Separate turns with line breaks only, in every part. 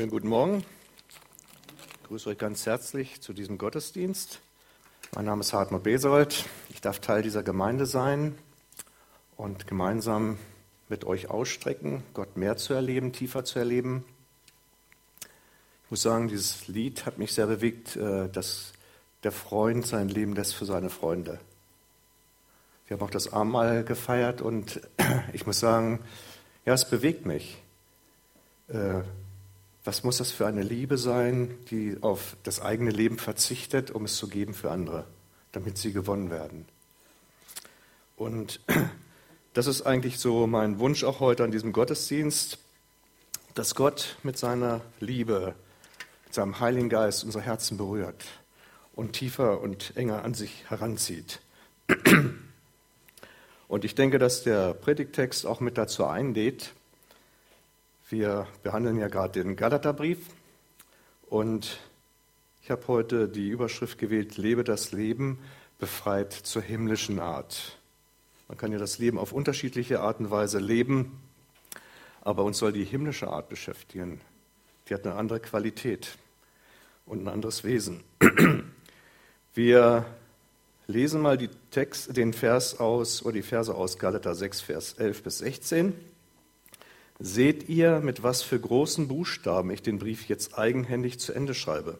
Schönen guten Morgen. Ich grüße euch ganz herzlich zu diesem Gottesdienst. Mein Name ist Hartmut Besold. Ich darf Teil dieser Gemeinde sein und gemeinsam mit euch ausstrecken, Gott mehr zu erleben, tiefer zu erleben. Ich muss sagen, dieses Lied hat mich sehr bewegt, äh, dass der Freund sein Leben lässt für seine Freunde. Wir haben auch das Abendmahl gefeiert und ich muss sagen, ja, es bewegt mich. Was muss das für eine Liebe sein, die auf das eigene Leben verzichtet, um es zu geben für andere, damit sie gewonnen werden? Und das ist eigentlich so mein Wunsch auch heute an diesem Gottesdienst, dass Gott mit seiner Liebe, mit seinem Heiligen Geist unsere Herzen berührt und tiefer und enger an sich heranzieht. Und ich denke, dass der Predigtext auch mit dazu einlädt, wir behandeln ja gerade den Galaterbrief und ich habe heute die Überschrift gewählt, lebe das Leben befreit zur himmlischen Art. Man kann ja das Leben auf unterschiedliche Art und Weise leben, aber uns soll die himmlische Art beschäftigen. Die hat eine andere Qualität und ein anderes Wesen. Wir lesen mal Text, den Vers aus oder die Verse aus Galater 6, Vers 11 bis 16. Seht ihr, mit was für großen Buchstaben ich den Brief jetzt eigenhändig zu Ende schreibe?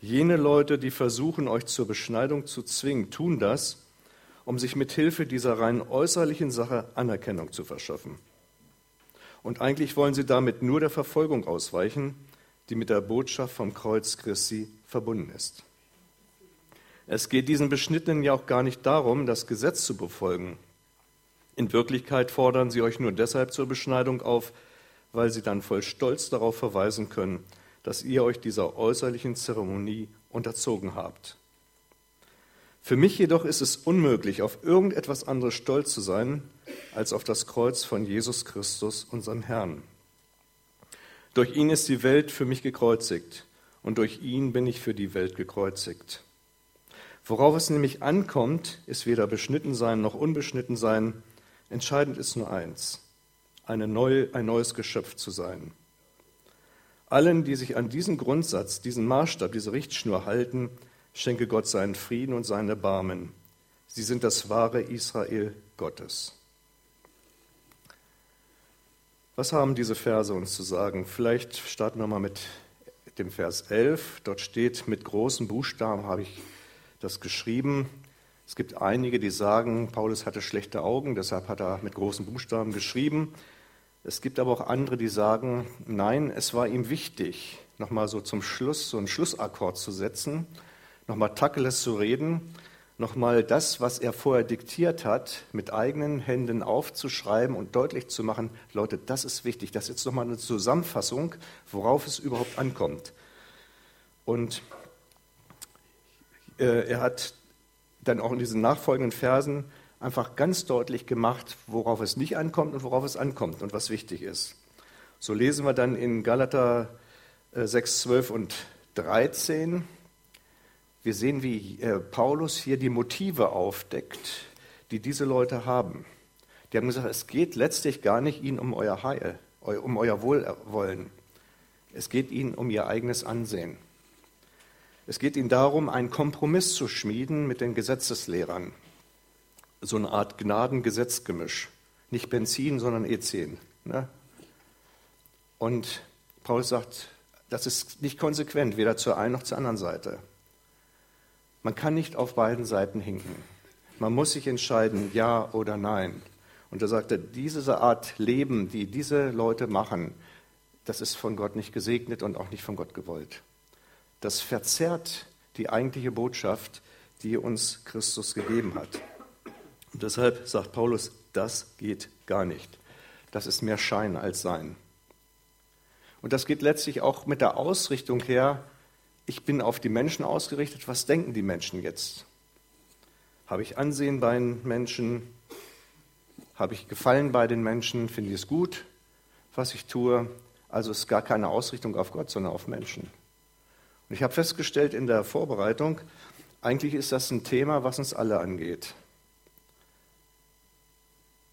Jene Leute, die versuchen, euch zur Beschneidung zu zwingen, tun das, um sich mit Hilfe dieser rein äußerlichen Sache Anerkennung zu verschaffen. Und eigentlich wollen sie damit nur der Verfolgung ausweichen, die mit der Botschaft vom Kreuz Christi verbunden ist. Es geht diesen Beschnittenen ja auch gar nicht darum, das Gesetz zu befolgen, in Wirklichkeit fordern sie euch nur deshalb zur Beschneidung auf, weil sie dann voll Stolz darauf verweisen können, dass ihr euch dieser äußerlichen Zeremonie unterzogen habt. Für mich jedoch ist es unmöglich, auf irgendetwas anderes stolz zu sein, als auf das Kreuz von Jesus Christus, unserem Herrn. Durch ihn ist die Welt für mich gekreuzigt und durch ihn bin ich für die Welt gekreuzigt. Worauf es nämlich ankommt, ist weder beschnitten sein noch unbeschnitten sein, Entscheidend ist nur eins, neue, ein neues Geschöpf zu sein. Allen, die sich an diesen Grundsatz, diesen Maßstab, diese Richtschnur halten, schenke Gott seinen Frieden und seine Erbarmen. Sie sind das wahre Israel Gottes. Was haben diese Verse uns zu sagen? Vielleicht starten wir mal mit dem Vers 11. Dort steht, mit großen Buchstaben habe ich das geschrieben. Es gibt einige, die sagen, Paulus hatte schlechte Augen, deshalb hat er mit großen Buchstaben geschrieben. Es gibt aber auch andere, die sagen, nein, es war ihm wichtig, nochmal so zum Schluss so einen Schlussakkord zu setzen, nochmal Tacheles zu reden, nochmal das, was er vorher diktiert hat, mit eigenen Händen aufzuschreiben und deutlich zu machen, Leute, das ist wichtig, das ist jetzt nochmal eine Zusammenfassung, worauf es überhaupt ankommt. Und äh, er hat dann auch in diesen nachfolgenden Versen einfach ganz deutlich gemacht, worauf es nicht ankommt und worauf es ankommt und was wichtig ist. So lesen wir dann in Galater 6, äh, 12 und 13. Wir sehen, wie äh, Paulus hier die Motive aufdeckt, die diese Leute haben. Die haben gesagt, es geht letztlich gar nicht ihnen um euer Heil, um euer Wohlwollen. Es geht ihnen um ihr eigenes Ansehen. Es geht ihnen darum, einen Kompromiss zu schmieden mit den Gesetzeslehrern. So eine Art Gnadengesetzgemisch. Nicht Benzin, sondern E10. Ne? Und Paulus sagt, das ist nicht konsequent, weder zur einen noch zur anderen Seite. Man kann nicht auf beiden Seiten hinken. Man muss sich entscheiden, ja oder nein. Und er sagte, diese Art Leben, die diese Leute machen, das ist von Gott nicht gesegnet und auch nicht von Gott gewollt. Das verzerrt die eigentliche Botschaft, die uns Christus gegeben hat. Und deshalb sagt Paulus, das geht gar nicht. Das ist mehr Schein als Sein. Und das geht letztlich auch mit der Ausrichtung her, ich bin auf die Menschen ausgerichtet, was denken die Menschen jetzt? Habe ich Ansehen bei den Menschen? Habe ich Gefallen bei den Menschen? Finde ich es gut, was ich tue? Also ist gar keine Ausrichtung auf Gott, sondern auf Menschen. Und ich habe festgestellt in der Vorbereitung, eigentlich ist das ein Thema, was uns alle angeht.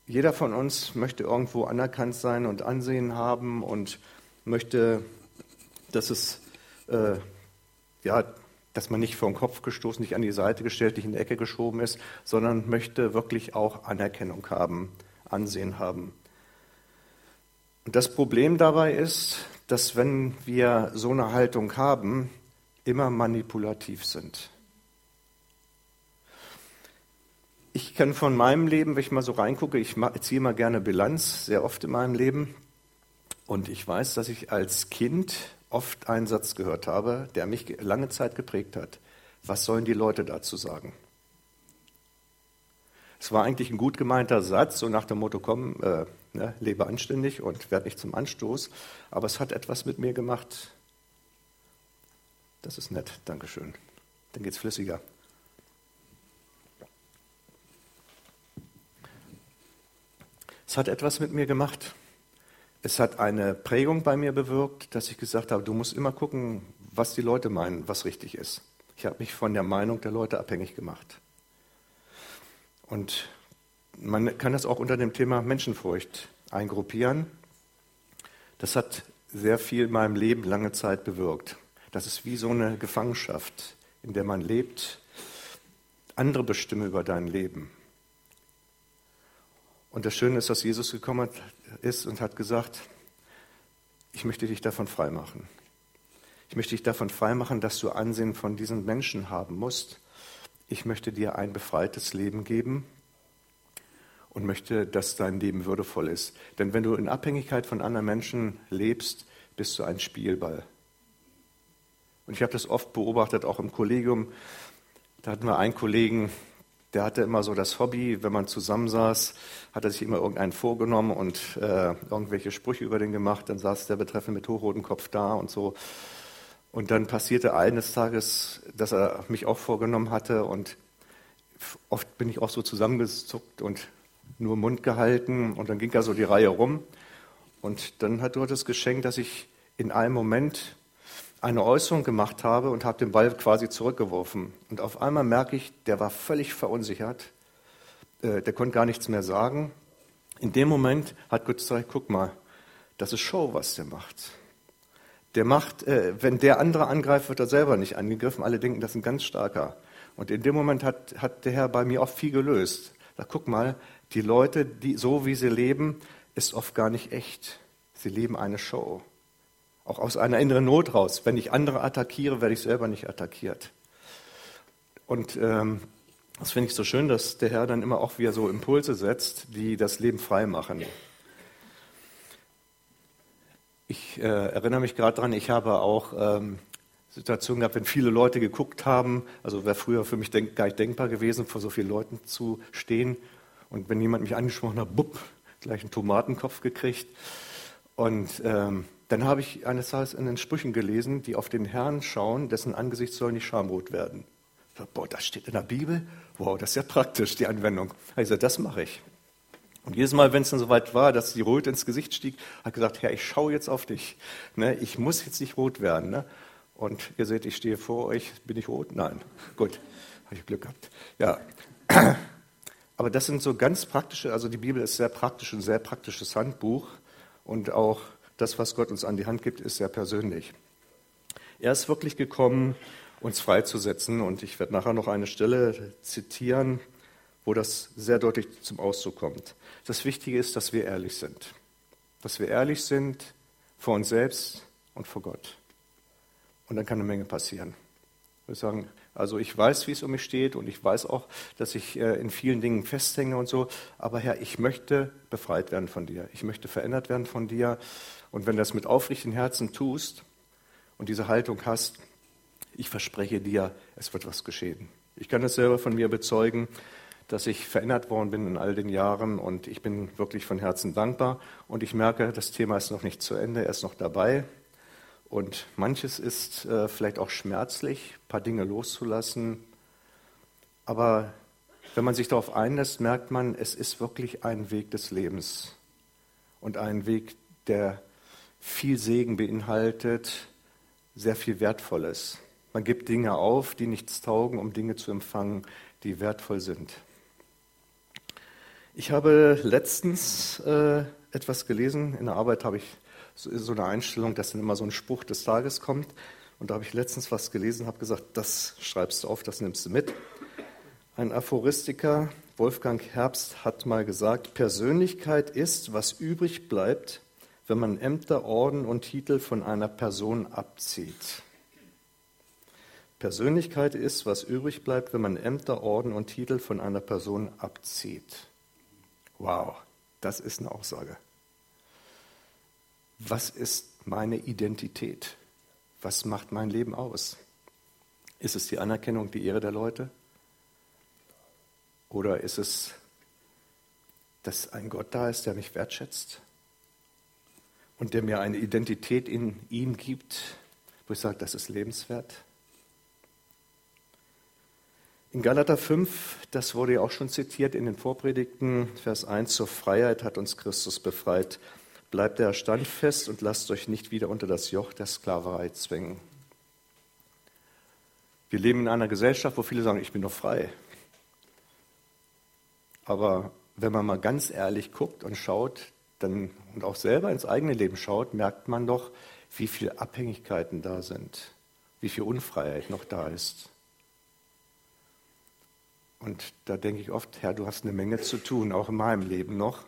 Jeder von uns möchte irgendwo anerkannt sein und Ansehen haben und möchte, dass es äh, ja, dass man nicht den Kopf gestoßen, nicht an die Seite gestellt, nicht in die Ecke geschoben ist, sondern möchte wirklich auch Anerkennung haben, Ansehen haben. Und das Problem dabei ist, dass wenn wir so eine Haltung haben, immer manipulativ sind. Ich kann von meinem Leben, wenn ich mal so reingucke, ich ziehe mal gerne Bilanz, sehr oft in meinem Leben. Und ich weiß, dass ich als Kind oft einen Satz gehört habe, der mich lange Zeit geprägt hat. Was sollen die Leute dazu sagen? Es war eigentlich ein gut gemeinter Satz, so nach dem Motto, komm, äh, ne, lebe anständig und werde nicht zum Anstoß. Aber es hat etwas mit mir gemacht. Das ist nett, Dankeschön. Dann geht es flüssiger. Es hat etwas mit mir gemacht. Es hat eine Prägung bei mir bewirkt, dass ich gesagt habe, du musst immer gucken, was die Leute meinen, was richtig ist. Ich habe mich von der Meinung der Leute abhängig gemacht. Und man kann das auch unter dem Thema Menschenfurcht eingruppieren. Das hat sehr viel in meinem Leben lange Zeit bewirkt. Das ist wie so eine Gefangenschaft, in der man lebt. Andere bestimmen über dein Leben. Und das Schöne ist, dass Jesus gekommen ist und hat gesagt, ich möchte dich davon freimachen. Ich möchte dich davon freimachen, dass du Ansehen von diesen Menschen haben musst. Ich möchte dir ein befreites Leben geben und möchte, dass dein Leben würdevoll ist. Denn wenn du in Abhängigkeit von anderen Menschen lebst, bist du ein Spielball. Und ich habe das oft beobachtet, auch im Kollegium. Da hatten wir einen Kollegen, der hatte immer so das Hobby, wenn man zusammensaß, hat er sich immer irgendeinen vorgenommen und äh, irgendwelche Sprüche über den gemacht. Dann saß der Betreffende mit hochrotem Kopf da und so. Und dann passierte eines Tages, dass er mich auch vorgenommen hatte und oft bin ich auch so zusammengezuckt und nur Mund gehalten und dann ging da so die Reihe rum. Und dann hat Gott das Geschenk, dass ich in einem Moment eine Äußerung gemacht habe und habe den Ball quasi zurückgeworfen. Und auf einmal merke ich, der war völlig verunsichert. Äh, der konnte gar nichts mehr sagen. In dem Moment hat Gott gesagt, guck mal, das ist Show, was der macht. Der macht, äh, wenn der andere angreift, wird er selber nicht angegriffen. Alle denken, das ist ein ganz starker. Und in dem Moment hat, hat der Herr bei mir oft viel gelöst. Da guck mal, die Leute, die, so wie sie leben, ist oft gar nicht echt. Sie leben eine Show. Auch aus einer inneren Not raus. Wenn ich andere attackiere, werde ich selber nicht attackiert. Und ähm, das finde ich so schön, dass der Herr dann immer auch wieder so Impulse setzt, die das Leben frei machen. Ich äh, erinnere mich gerade daran, ich habe auch ähm, Situationen gehabt, wenn viele Leute geguckt haben, also wäre früher für mich denk, gar nicht denkbar gewesen, vor so vielen Leuten zu stehen. Und wenn jemand mich angesprochen hat, bupp, gleich einen Tomatenkopf gekriegt. Und ähm, dann habe ich eines Tages in den Sprüchen gelesen, die auf den Herrn schauen, dessen Angesicht soll nicht schamrot werden. Boah, das steht in der Bibel. Wow, das ist ja praktisch, die Anwendung. Also das mache ich. Und jedes Mal, wenn es dann soweit war, dass die Rot ins Gesicht stieg, hat gesagt, Herr, ich schaue jetzt auf dich. Ne, ich muss jetzt nicht rot werden. Ne? Und ihr seht, ich stehe vor euch. Bin ich rot? Nein. Gut, habe ich Glück gehabt. Ja. Aber das sind so ganz praktische, also die Bibel ist sehr praktisch, ein sehr praktisches Handbuch und auch das, was Gott uns an die Hand gibt, ist sehr persönlich. Er ist wirklich gekommen, uns freizusetzen. Und ich werde nachher noch eine Stelle zitieren, wo das sehr deutlich zum Ausdruck kommt. Das Wichtige ist, dass wir ehrlich sind. Dass wir ehrlich sind vor uns selbst und vor Gott. Und dann kann eine Menge passieren. Würde sagen, also ich weiß, wie es um mich steht und ich weiß auch, dass ich äh, in vielen Dingen festhänge und so. Aber Herr, ich möchte befreit werden von dir. Ich möchte verändert werden von dir. Und wenn du das mit aufrichtigem Herzen tust und diese Haltung hast, ich verspreche dir, es wird was geschehen. Ich kann das selber von mir bezeugen, dass ich verändert worden bin in all den Jahren und ich bin wirklich von Herzen dankbar. Und ich merke, das Thema ist noch nicht zu Ende, er ist noch dabei. Und manches ist äh, vielleicht auch schmerzlich, ein paar Dinge loszulassen. Aber wenn man sich darauf einlässt, merkt man, es ist wirklich ein Weg des Lebens und ein Weg, der viel Segen beinhaltet, sehr viel Wertvolles. Man gibt Dinge auf, die nichts taugen, um Dinge zu empfangen, die wertvoll sind. Ich habe letztens äh, etwas gelesen, in der Arbeit habe ich so eine Einstellung, dass dann immer so ein Spruch des Tages kommt. Und da habe ich letztens was gelesen, habe gesagt, das schreibst du auf, das nimmst du mit. Ein Aphoristiker, Wolfgang Herbst, hat mal gesagt, Persönlichkeit ist, was übrig bleibt, wenn man Ämter, Orden und Titel von einer Person abzieht. Persönlichkeit ist, was übrig bleibt, wenn man Ämter, Orden und Titel von einer Person abzieht. Wow, das ist eine Aussage. Was ist meine Identität? Was macht mein Leben aus? Ist es die Anerkennung, die Ehre der Leute? Oder ist es, dass ein Gott da ist, der mich wertschätzt und der mir eine Identität in ihm gibt, wo ich sage, das ist lebenswert? In Galater 5, das wurde ja auch schon zitiert in den Vorpredigten, Vers 1, zur Freiheit hat uns Christus befreit. Bleibt der standfest und lasst euch nicht wieder unter das Joch der Sklaverei zwingen. Wir leben in einer Gesellschaft, wo viele sagen, ich bin doch frei. Aber wenn man mal ganz ehrlich guckt und schaut, dann, und auch selber ins eigene Leben schaut, merkt man doch, wie viele Abhängigkeiten da sind, wie viel Unfreiheit noch da ist. Und da denke ich oft, Herr, du hast eine Menge zu tun, auch in meinem Leben noch.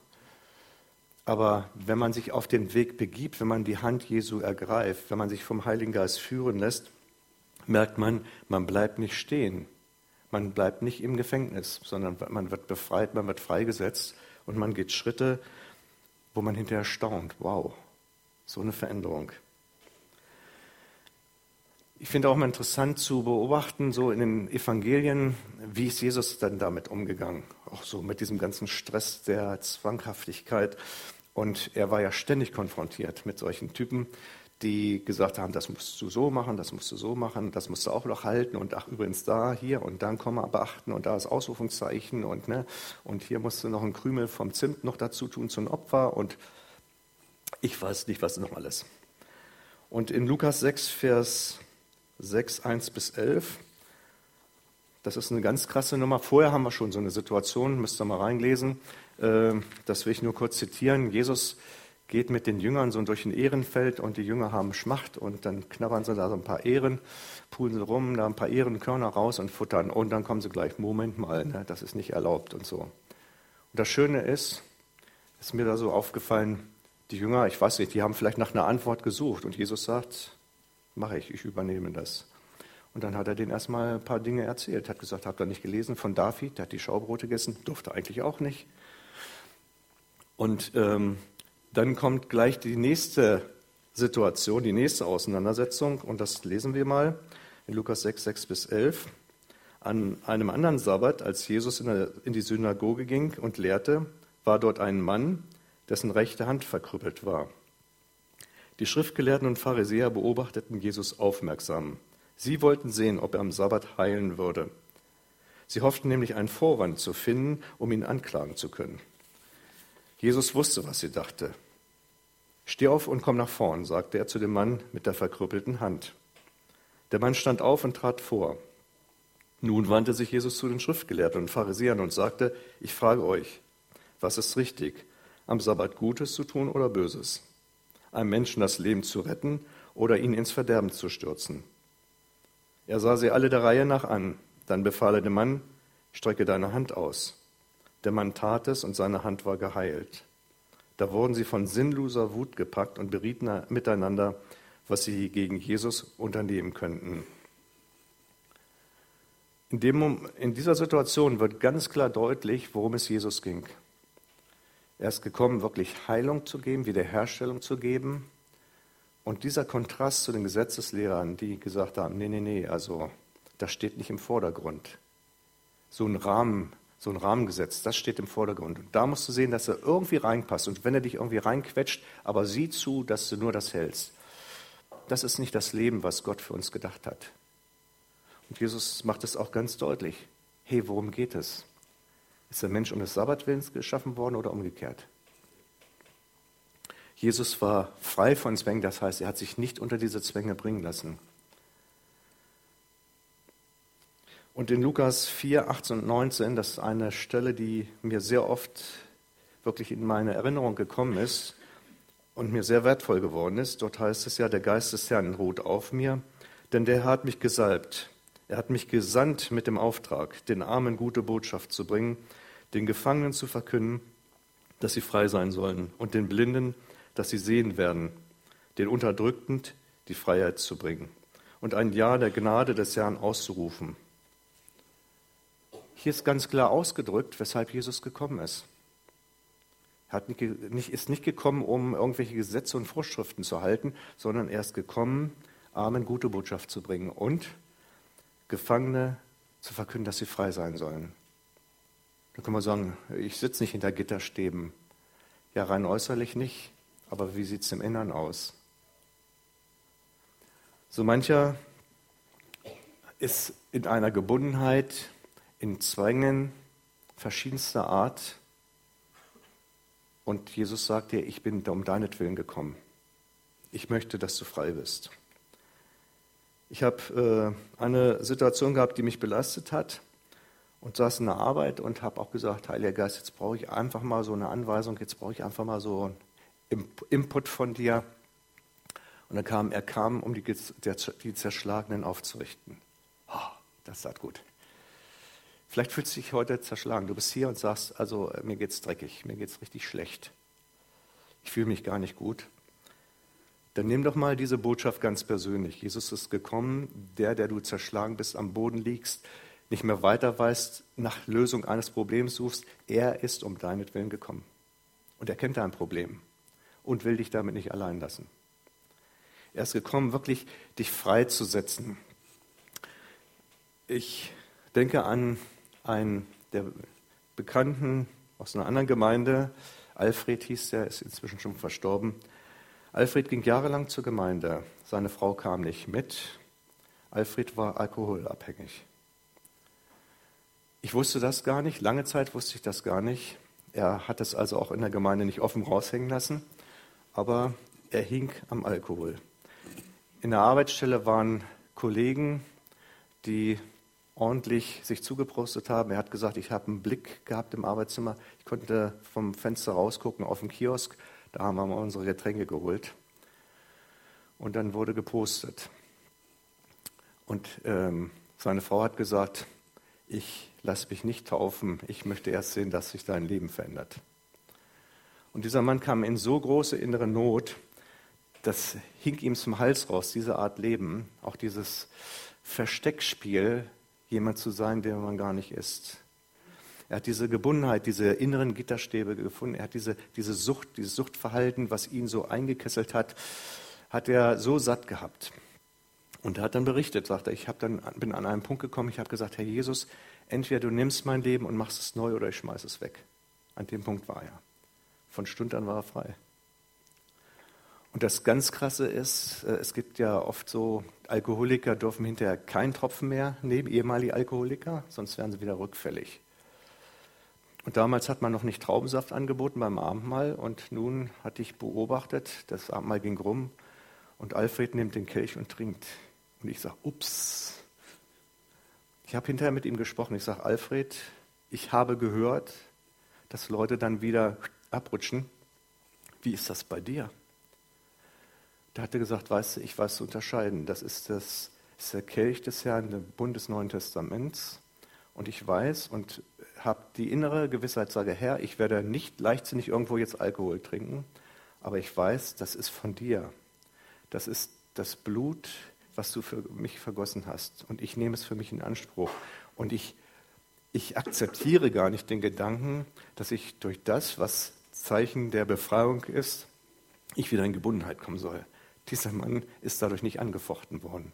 Aber wenn man sich auf den Weg begibt, wenn man die Hand Jesu ergreift, wenn man sich vom Heiligen Geist führen lässt, merkt man, man bleibt nicht stehen. Man bleibt nicht im Gefängnis, sondern man wird befreit, man wird freigesetzt und man geht Schritte, wo man hinterher staunt. Wow, so eine Veränderung. Ich finde auch mal interessant zu beobachten, so in den Evangelien, wie ist Jesus dann damit umgegangen? Auch so mit diesem ganzen Stress der Zwanghaftigkeit. Und er war ja ständig konfrontiert mit solchen Typen, die gesagt haben, das musst du so machen, das musst du so machen, das musst du auch noch halten und ach übrigens da, hier und dann Komma beachten und da ist Ausrufungszeichen und, ne, und hier musst du noch einen Krümel vom Zimt noch dazu tun zum Opfer und ich weiß nicht, was noch alles. Und in Lukas 6, Vers 6, 1 bis 11. Das ist eine ganz krasse Nummer. Vorher haben wir schon so eine Situation, müsst ihr mal reinlesen. Ähm, das will ich nur kurz zitieren. Jesus geht mit den Jüngern so durch ein Ehrenfeld und die Jünger haben Schmacht und dann knabbern sie da so ein paar Ehren, pulen sie rum, da ein paar Ehrenkörner raus und futtern und dann kommen sie gleich, Moment mal, ne, das ist nicht erlaubt und so. Und das Schöne ist, ist mir da so aufgefallen, die Jünger, ich weiß nicht, die haben vielleicht nach einer Antwort gesucht und Jesus sagt, mache ich, ich übernehme das. Und dann hat er denen erstmal ein paar Dinge erzählt. Hat gesagt, habt ihr nicht gelesen von David, der hat die Schaubrote gegessen, durfte eigentlich auch nicht. Und ähm, dann kommt gleich die nächste Situation, die nächste Auseinandersetzung, und das lesen wir mal in Lukas 6, 6 bis 11. An einem anderen Sabbat, als Jesus in, der, in die Synagoge ging und lehrte, war dort ein Mann, dessen rechte Hand verkrüppelt war. Die Schriftgelehrten und Pharisäer beobachteten Jesus aufmerksam. Sie wollten sehen, ob er am Sabbat heilen würde. Sie hofften nämlich einen Vorwand zu finden, um ihn anklagen zu können. Jesus wusste, was sie dachte. Steh auf und komm nach vorn, sagte er zu dem Mann mit der verkrüppelten Hand. Der Mann stand auf und trat vor. Nun wandte sich Jesus zu den Schriftgelehrten und Pharisäern und sagte, ich frage euch, was ist richtig, am Sabbat Gutes zu tun oder Böses? Einem Menschen das Leben zu retten oder ihn ins Verderben zu stürzen. Er sah sie alle der Reihe nach an. Dann befahl er dem Mann, strecke deine Hand aus. Der Mann tat es und seine Hand war geheilt. Da wurden sie von sinnloser Wut gepackt und berieten miteinander, was sie gegen Jesus unternehmen könnten. In, dem, in dieser Situation wird ganz klar deutlich, worum es Jesus ging. Er ist gekommen, wirklich Heilung zu geben, Wiederherstellung zu geben. Und dieser Kontrast zu den Gesetzeslehrern, die gesagt haben, nee, nee, nee, also das steht nicht im Vordergrund. So ein Rahmen, so ein Rahmengesetz, das steht im Vordergrund. Und da musst du sehen, dass er irgendwie reinpasst. Und wenn er dich irgendwie reinquetscht, aber sieh zu, dass du nur das hältst. Das ist nicht das Leben, was Gott für uns gedacht hat. Und Jesus macht es auch ganz deutlich. Hey, worum geht es? Ist der Mensch um des Sabbatwillens geschaffen worden oder umgekehrt? Jesus war frei von Zwängen, das heißt, er hat sich nicht unter diese Zwänge bringen lassen. Und in Lukas 4, 18 und 19, das ist eine Stelle, die mir sehr oft wirklich in meine Erinnerung gekommen ist. und mir sehr wertvoll geworden ist. Dort heißt es ja, der Geist des Herrn ruht auf mir, denn der hat mich gesalbt. Er hat mich gesandt mit dem Auftrag, den Armen gute Botschaft zu bringen, den Gefangenen zu verkünden, dass sie frei sein sollen, und den Blinden, dass sie sehen werden, den Unterdrückten die Freiheit zu bringen und ein Ja der Gnade des Herrn auszurufen. Hier ist ganz klar ausgedrückt, weshalb Jesus gekommen ist. Er nicht, ist nicht gekommen, um irgendwelche Gesetze und Vorschriften zu halten, sondern er ist gekommen, Armen gute Botschaft zu bringen und Gefangene zu verkünden, dass sie frei sein sollen. Da kann man sagen, ich sitze nicht hinter Gitterstäben. Ja, rein äußerlich nicht, aber wie sieht es im Innern aus? So mancher ist in einer Gebundenheit, in Zwängen verschiedenster Art. Und Jesus sagt dir, ich bin um deinetwillen gekommen. Ich möchte, dass du frei bist. Ich habe äh, eine Situation gehabt, die mich belastet hat und saß in der Arbeit und habe auch gesagt, Heiliger Geist, jetzt brauche ich einfach mal so eine Anweisung, jetzt brauche ich einfach mal so einen Input von dir. Und dann kam, er kam, um die, die Zerschlagenen aufzurichten. Oh, das tat gut. Vielleicht fühlst du dich heute zerschlagen. Du bist hier und sagst, also mir geht's dreckig, mir geht's richtig schlecht. Ich fühle mich gar nicht gut. Dann nimm doch mal diese Botschaft ganz persönlich. Jesus ist gekommen, der, der du zerschlagen bist, am Boden liegst, nicht mehr weiter weißt, nach Lösung eines Problems suchst. Er ist um deinetwillen gekommen. Und er kennt dein Problem und will dich damit nicht allein lassen. Er ist gekommen, wirklich dich freizusetzen. Ich denke an einen der Bekannten aus einer anderen Gemeinde. Alfred hieß der, ist inzwischen schon verstorben. Alfred ging jahrelang zur Gemeinde. Seine Frau kam nicht mit. Alfred war alkoholabhängig. Ich wusste das gar nicht. Lange Zeit wusste ich das gar nicht. Er hat es also auch in der Gemeinde nicht offen raushängen lassen. Aber er hing am Alkohol. In der Arbeitsstelle waren Kollegen, die ordentlich sich zugeprostet haben. Er hat gesagt, ich habe einen Blick gehabt im Arbeitszimmer. Ich konnte vom Fenster rausgucken auf den Kiosk. Da haben wir mal unsere Getränke geholt. Und dann wurde gepostet. Und ähm, seine Frau hat gesagt, ich lasse mich nicht taufen. Ich möchte erst sehen, dass sich dein Leben verändert. Und dieser Mann kam in so große innere Not, das hing ihm zum Hals raus, diese Art Leben, auch dieses Versteckspiel, jemand zu sein, der man gar nicht ist. Er hat diese Gebundenheit, diese inneren Gitterstäbe gefunden. Er hat diese, diese Sucht, dieses Suchtverhalten, was ihn so eingekesselt hat, hat er so satt gehabt. Und er hat dann berichtet, sagt er, ich dann, bin an einen Punkt gekommen, ich habe gesagt, Herr Jesus, entweder du nimmst mein Leben und machst es neu oder ich schmeiße es weg. An dem Punkt war er. Von Stund an war er frei. Und das ganz Krasse ist, äh, es gibt ja oft so, Alkoholiker dürfen hinterher keinen Tropfen mehr nehmen, ehemalige Alkoholiker, sonst werden sie wieder rückfällig. Und damals hat man noch nicht Traubensaft angeboten beim Abendmahl und nun hatte ich beobachtet, das Abendmahl ging rum und Alfred nimmt den Kelch und trinkt. Und ich sage, ups. Ich habe hinterher mit ihm gesprochen. Ich sage, Alfred, ich habe gehört, dass Leute dann wieder abrutschen. Wie ist das bei dir? Da hat er gesagt, weißt du, ich weiß zu unterscheiden. Das ist, das ist der Kelch des Herrn, der Bund des Neuen Testaments. Und ich weiß und habe die innere Gewissheit, sage, Herr, ich werde nicht leichtsinnig irgendwo jetzt Alkohol trinken, aber ich weiß, das ist von dir. Das ist das Blut, was du für mich vergossen hast. Und ich nehme es für mich in Anspruch. Und ich, ich akzeptiere gar nicht den Gedanken, dass ich durch das, was Zeichen der Befreiung ist, ich wieder in Gebundenheit kommen soll. Dieser Mann ist dadurch nicht angefochten worden.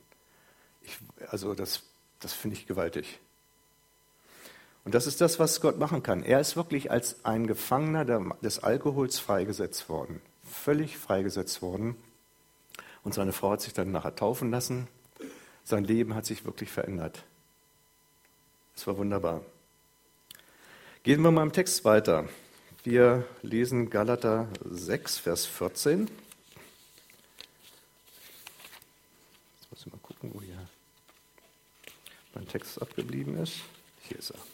Ich, also das, das finde ich gewaltig. Und das ist das, was Gott machen kann. Er ist wirklich als ein Gefangener des Alkohols freigesetzt worden. Völlig freigesetzt worden. Und seine Frau hat sich dann nachher taufen lassen. Sein Leben hat sich wirklich verändert. Es war wunderbar. Gehen wir mal im Text weiter. Wir lesen Galater 6, Vers 14. muss ich mal gucken, wo hier mein Text abgeblieben ist. Hier ist er.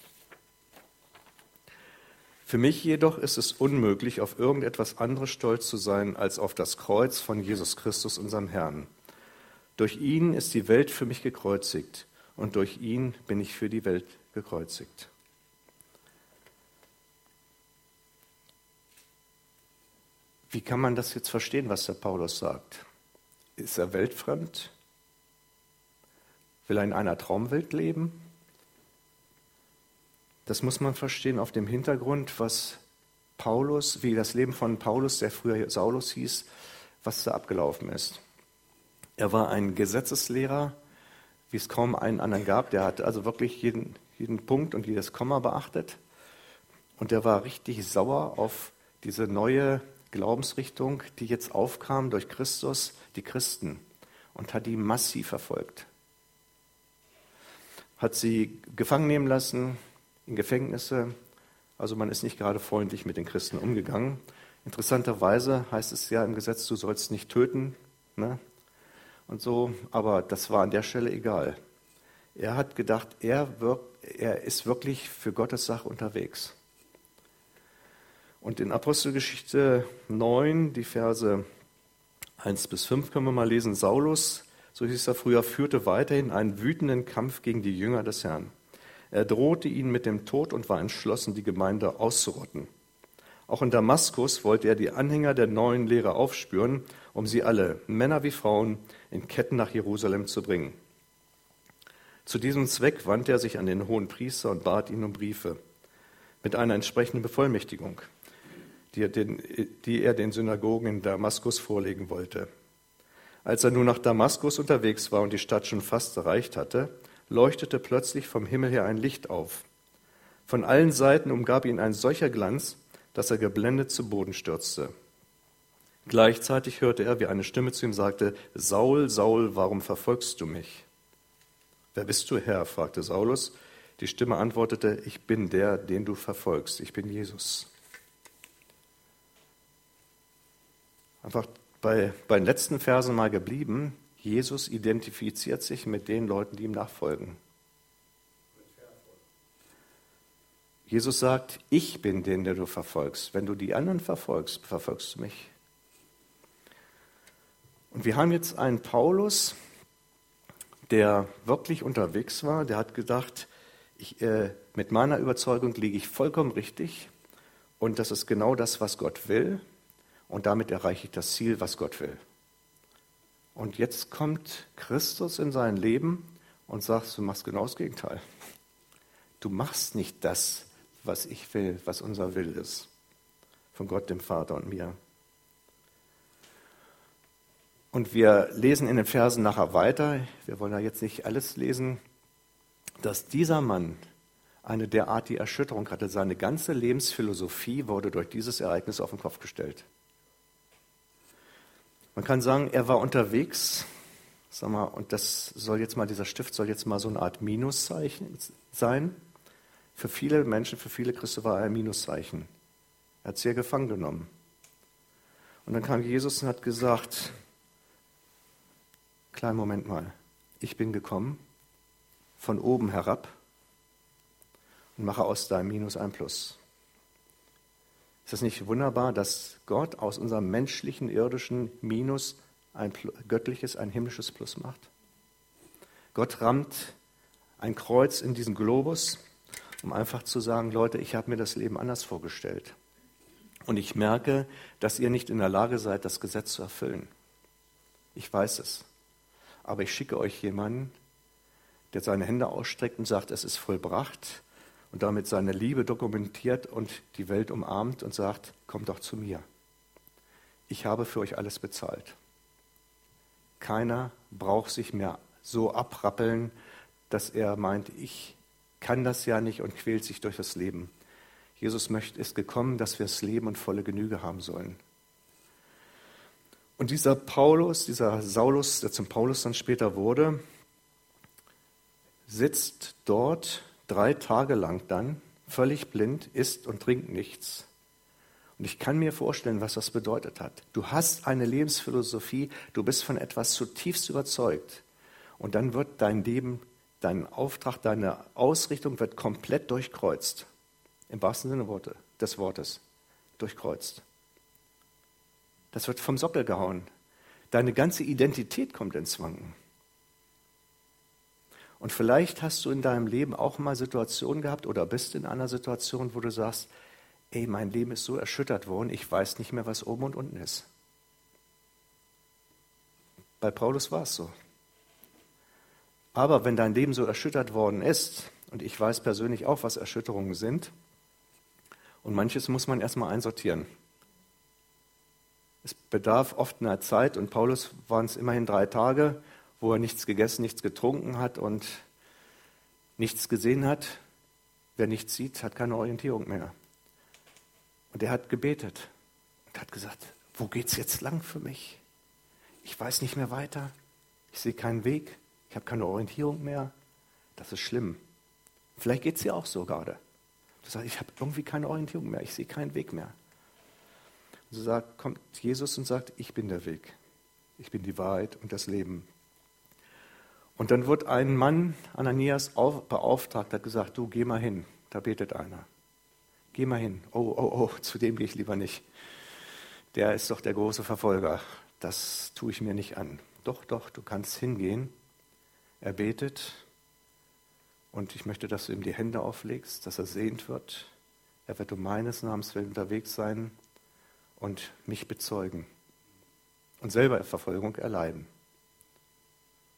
Für mich jedoch ist es unmöglich, auf irgendetwas anderes stolz zu sein als auf das Kreuz von Jesus Christus, unserem Herrn. Durch ihn ist die Welt für mich gekreuzigt und durch ihn bin ich für die Welt gekreuzigt. Wie kann man das jetzt verstehen, was der Paulus sagt? Ist er weltfremd? Will er in einer Traumwelt leben? Das muss man verstehen auf dem Hintergrund, was Paulus, wie das Leben von Paulus, der früher Saulus hieß, was da abgelaufen ist. Er war ein Gesetzeslehrer, wie es kaum einen anderen gab. Der hat also wirklich jeden, jeden Punkt und jedes Komma beachtet. Und er war richtig sauer auf diese neue Glaubensrichtung, die jetzt aufkam durch Christus, die Christen, und hat die massiv verfolgt. Hat sie gefangen nehmen lassen, in Gefängnisse. Also man ist nicht gerade freundlich mit den Christen umgegangen. Interessanterweise heißt es ja im Gesetz, du sollst nicht töten. Ne? Und so, aber das war an der Stelle egal. Er hat gedacht, er, wirkt, er ist wirklich für Gottes Sache unterwegs. Und in Apostelgeschichte 9, die Verse 1 bis 5 können wir mal lesen. Saulus, so hieß er früher, führte weiterhin einen wütenden Kampf gegen die Jünger des Herrn. Er drohte ihnen mit dem Tod und war entschlossen, die Gemeinde auszurotten. Auch in Damaskus wollte er die Anhänger der neuen Lehre aufspüren, um sie alle, Männer wie Frauen, in Ketten nach Jerusalem zu bringen. Zu diesem Zweck wandte er sich an den hohen Priester und bat ihn um Briefe mit einer entsprechenden Bevollmächtigung die er, den, die er den Synagogen in Damaskus vorlegen wollte. Als er nun nach Damaskus unterwegs war und die Stadt schon fast erreicht hatte, leuchtete plötzlich vom Himmel her ein Licht auf. Von allen Seiten umgab ihn ein solcher Glanz, dass er geblendet zu Boden stürzte. Gleichzeitig hörte er, wie eine Stimme zu ihm sagte, Saul, Saul, warum verfolgst du mich? Wer bist du, Herr? fragte Saulus. Die Stimme antwortete, ich bin der, den du verfolgst, ich bin Jesus. einfach bei, bei den letzten Versen mal geblieben. Jesus identifiziert sich mit den Leuten, die ihm nachfolgen. Jesus sagt, ich bin den, der du verfolgst. Wenn du die anderen verfolgst, verfolgst du mich. Und wir haben jetzt einen Paulus, der wirklich unterwegs war, der hat gedacht, ich, äh, mit meiner Überzeugung liege ich vollkommen richtig und das ist genau das, was Gott will und damit erreiche ich das Ziel, was Gott will. Und jetzt kommt Christus in sein Leben und sagt, du machst genau das Gegenteil. Du machst nicht das, was ich will, was unser Will ist, von Gott, dem Vater und mir. Und wir lesen in den Versen nachher weiter, wir wollen da jetzt nicht alles lesen, dass dieser Mann eine derartige Erschütterung hatte. Seine ganze Lebensphilosophie wurde durch dieses Ereignis auf den Kopf gestellt. Man kann sagen, er war unterwegs, sag mal, und das soll jetzt mal, dieser Stift soll jetzt mal so eine Art Minuszeichen sein. Für viele Menschen, für viele Christen war er ein Minuszeichen. Er hat sie ja gefangen genommen. Und dann kam Jesus und hat gesagt, kleinen Moment mal, ich bin gekommen, von oben herab und mache aus deinem Minus ein Plus. Ist das nicht wunderbar, dass Gott aus unserem menschlichen, irdischen Minus ein göttliches, ein himmlisches Plus macht? Gott rammt ein Kreuz in diesen Globus, um einfach zu sagen, Leute, ich habe mir das Leben anders vorgestellt. Und ich merke, dass ihr nicht in der Lage seid, das Gesetz zu erfüllen. Ich weiß es. Aber ich schicke euch jemanden, der seine Hände ausstreckt und sagt, es ist vollbracht und damit seine Liebe dokumentiert und die Welt umarmt und sagt, kommt doch zu mir. Ich habe für euch alles bezahlt. Keiner braucht sich mehr so abrappeln, dass er meint, ich kann das ja nicht und quält sich durch das Leben. Jesus möchte, ist gekommen, dass wir das Leben und volle Genüge haben sollen. Und dieser Paulus, dieser Saulus, der zum Paulus dann später wurde, sitzt dort drei Tage lang dann völlig blind, isst und trinkt nichts. Und ich kann mir vorstellen, was das bedeutet hat. Du hast eine Lebensphilosophie, du bist von etwas zutiefst überzeugt. Und dann wird dein Leben, dein Auftrag, deine Ausrichtung wird komplett durchkreuzt. Im wahrsten Sinne des Wortes durchkreuzt. Das wird vom Sockel gehauen. Deine ganze Identität kommt ins Wanken. Und vielleicht hast du in deinem Leben auch mal Situationen gehabt oder bist in einer Situation, wo du sagst, ey, mein Leben ist so erschüttert worden, ich weiß nicht mehr, was oben und unten ist. Bei Paulus war es so. Aber wenn dein Leben so erschüttert worden ist, und ich weiß persönlich auch, was Erschütterungen sind, und manches muss man erstmal einsortieren. Es bedarf oft einer Zeit, und Paulus waren es immerhin drei Tage, wo er nichts gegessen, nichts getrunken hat und nichts gesehen hat. Wer nichts sieht, hat keine Orientierung mehr. Und er hat gebetet und hat gesagt, wo geht's jetzt lang für mich? Ich weiß nicht mehr weiter. Ich sehe keinen Weg. Ich habe keine Orientierung mehr. Das ist schlimm. Vielleicht geht es dir auch so gerade. Du sagst, ich habe irgendwie keine Orientierung mehr. Ich sehe keinen Weg mehr. Und so sagt, kommt Jesus und sagt, ich bin der Weg. Ich bin die Wahrheit und das Leben. Und dann wird ein Mann, Ananias, beauftragt, hat gesagt, du geh mal hin, da betet einer. Geh mal hin. Oh, oh, oh, zu dem gehe ich lieber nicht. Der ist doch der große Verfolger. Das tue ich mir nicht an. Doch, doch, du kannst hingehen. Er betet und ich möchte, dass du ihm die Hände auflegst, dass er sehend wird. Er wird um meines Namens willen unterwegs sein und mich bezeugen und selber Verfolgung erleiden.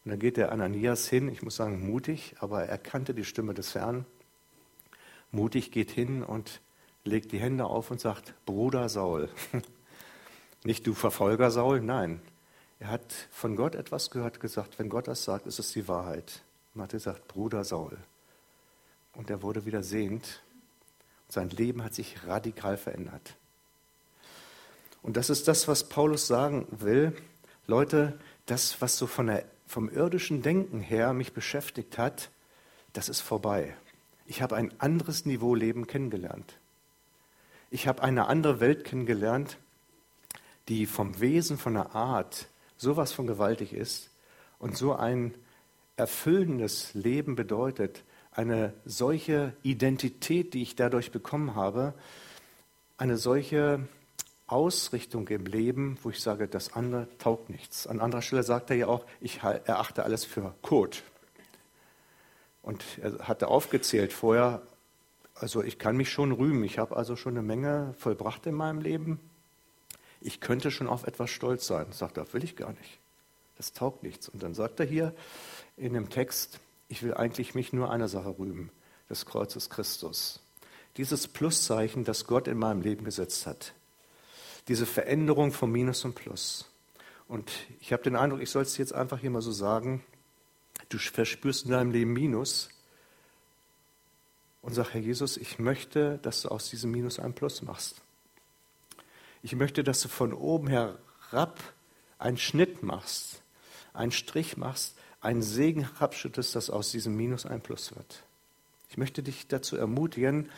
Und dann geht der Ananias hin, ich muss sagen mutig, aber er kannte die Stimme des Herrn. Mutig geht hin und legt die Hände auf und sagt, Bruder Saul. Nicht du Verfolger Saul, nein. Er hat von Gott etwas gehört, gesagt, wenn Gott das sagt, ist es die Wahrheit. Und hat gesagt, Bruder Saul. Und er wurde wieder sehend. Sein Leben hat sich radikal verändert. Und das ist das, was Paulus sagen will. Leute, das, was so von der vom irdischen Denken her mich beschäftigt hat, das ist vorbei. Ich habe ein anderes Niveau Leben kennengelernt. Ich habe eine andere Welt kennengelernt, die vom Wesen, von der Art sowas von gewaltig ist und so ein erfüllendes Leben bedeutet, eine solche Identität, die ich dadurch bekommen habe, eine solche Ausrichtung im Leben, wo ich sage, das andere taugt nichts. An anderer Stelle sagt er ja auch, ich erachte alles für Kot. Und er hatte aufgezählt vorher, also ich kann mich schon rühmen, ich habe also schon eine Menge vollbracht in meinem Leben. Ich könnte schon auf etwas stolz sein. Sagt er, will ich gar nicht. Das taugt nichts. Und dann sagt er hier in dem Text, ich will eigentlich mich nur einer Sache rühmen, des Kreuzes Christus. Dieses Pluszeichen, das Gott in meinem Leben gesetzt hat diese Veränderung von Minus und Plus. Und ich habe den Eindruck, ich soll es jetzt einfach hier mal so sagen, du verspürst in deinem Leben Minus und sag, Herr Jesus, ich möchte, dass du aus diesem Minus ein Plus machst. Ich möchte, dass du von oben herab einen Schnitt machst, einen Strich machst, einen Segen herabschüttest, dass aus diesem Minus ein Plus wird. Ich möchte dich dazu ermutigen,